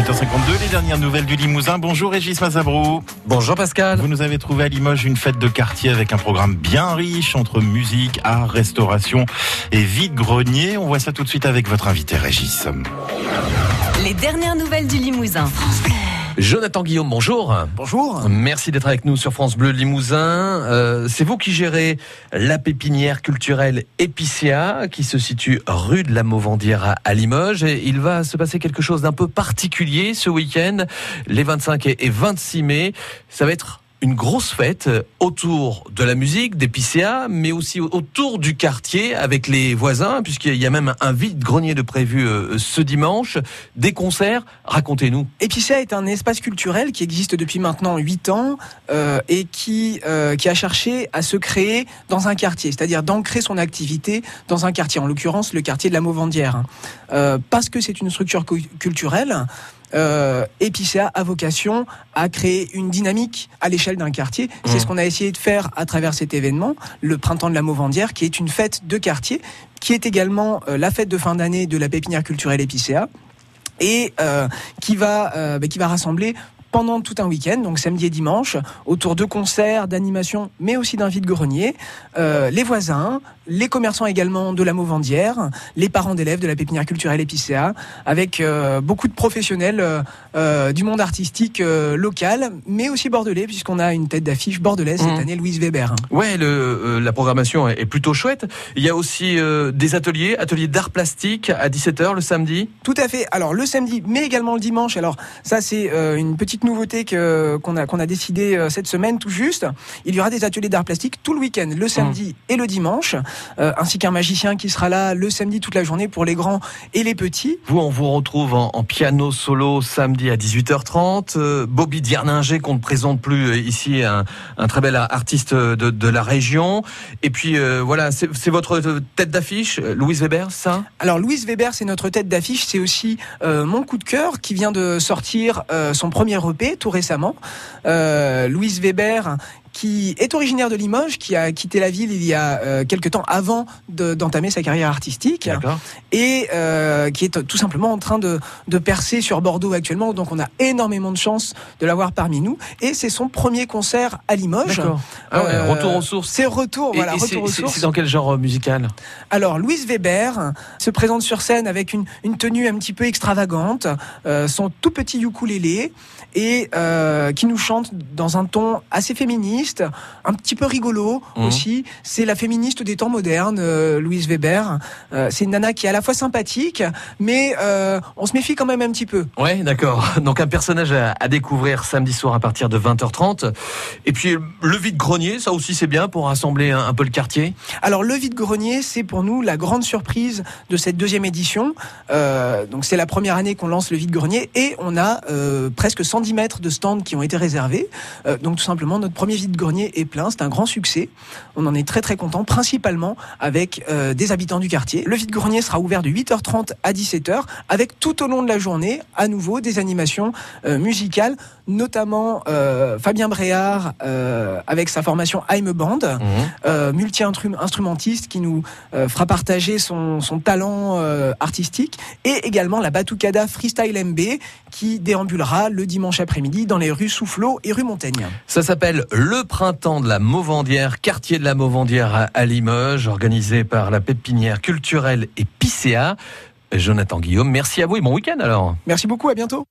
7h52, les dernières nouvelles du Limousin. Bonjour Régis Mazabrou. Bonjour Pascal. Vous nous avez trouvé à Limoges une fête de quartier avec un programme bien riche entre musique, art, restauration et vide-grenier. On voit ça tout de suite avec votre invité Régis. Les dernières nouvelles du Limousin. Jonathan Guillaume, bonjour. Bonjour. Merci d'être avec nous sur France Bleu Limousin. Euh, c'est vous qui gérez la pépinière culturelle Épicéa qui se situe rue de la Mauvandière à Limoges. Et il va se passer quelque chose d'un peu particulier ce week-end, les 25 et 26 mai. Ça va être une grosse fête autour de la musique, des PCA, mais aussi autour du quartier avec les voisins, puisqu'il y a même un vide-grenier de prévu euh, ce dimanche, des concerts. Racontez-nous. Épicéa est un espace culturel qui existe depuis maintenant 8 ans euh, et qui, euh, qui a cherché à se créer dans un quartier, c'est-à-dire d'ancrer son activité dans un quartier, en l'occurrence le quartier de la Mauvandière. Euh, parce que c'est une structure culturelle, euh, a vocation à créer une dynamique à l'échelle d'un quartier. C'est Mmh. ce qu'on a essayé de faire à travers cet événement, le printemps de la Mauvandière, qui est une fête de quartier, qui est également euh, la fête de fin d'année de la pépinière culturelle Épicéa et euh, qui va euh, bah, qui va rassembler pendant tout un week-end, donc samedi et dimanche, autour de concerts, d'animations, mais aussi d'un vide-grenier, euh, les voisins, les commerçants également de la Mauvandière, les parents d'élèves de la pépinière culturelle Épicéa, avec euh, beaucoup de professionnels euh, du monde artistique local, mais aussi bordelais, puisqu'on a une tête d'affiche bordelaise cette Mhm. année, Louise Weber. Ouais, le, la programmation est, plutôt chouette. Il y a aussi des ateliers, ateliers d'art plastique à 17h le samedi. Tout à fait. Alors le samedi, mais également le dimanche. Alors ça c'est une petite nouveauté que qu'on a qu'on a décidé euh, cette semaine tout juste. Il y aura des ateliers d'art plastique tout le week-end, le samedi et le dimanche, euh, ainsi qu'un magicien qui sera là le samedi toute la journée pour les grands et les petits. Vous, on vous retrouve en, en piano solo samedi à 18h30. Euh, Bobby Dierninger, qu'on ne présente plus ici, un, un très bel artiste de, de la région. Et puis euh, voilà, c'est c'est votre tête d'affiche, Louise Weber, ça? Alors Louise Weber, c'est notre tête d'affiche, c'est aussi mon coup de cœur qui vient de sortir son premier Tout récemment. Euh, Louise Weber qui est originaire de Limoges, qui a quitté la ville il y a euh, quelques temps avant de- d'entamer sa carrière artistique et euh, qui est tout simplement en train de, de percer sur Bordeaux actuellement. Donc on a énormément de chance de l'avoir parmi nous. Et c'est son premier concert à Limoges. Ah ouais, Euh, retour aux sources. C'est retour, Et- voilà, c'est- dans quel genre musical? Alors, Louise Weber se présente sur scène avec une, une tenue un petit peu extravagante, son tout petit ukulélé, et qui nous chante dans un ton assez féministe, un petit peu rigolo Mhm. aussi. C'est la féministe des temps modernes, euh, Louise Weber. Euh, c'est une nana qui est à la fois sympathique, mais euh, on se méfie quand même un petit peu. Ouais, d'accord. Donc un personnage à, à découvrir samedi soir à partir de 20h30. Et puis le vide-grenier, ça aussi c'est bien pour rassembler un, un peu le quartier? Alors le vide-grenier, c'est pour nous la grande surprise de cette deuxième édition. Donc c'est la première année qu'on lance le vide-grenier et on a presque 110 mètres de stands qui ont été réservés. Donc tout simplement notre premier vide-grenier est plein, c'est un grand succès. On en est très très content, principalement avec euh, des habitants du quartier. Le vide-grenier sera ouvert de 8h30 à 17h avec tout au long de la journée à nouveau des animations euh, musicales, notamment euh, Fabien Bréard avec sa formation Aime Band euh, multi-instrumentiste qui nous fera partager son, son talent artistique et également la Batucada Freestyle MB qui déambulera le dimanche après-midi dans les rues Soufflot et rue Montaigne. Ça s'appelle le printemps de la Mauvandière, quartier de la Mauvandière à- Limoges, organisé par la pépinière culturelle et Picéa. Jonathan Guillaume, merci à vous et bon week-end alors. Merci beaucoup, à bientôt.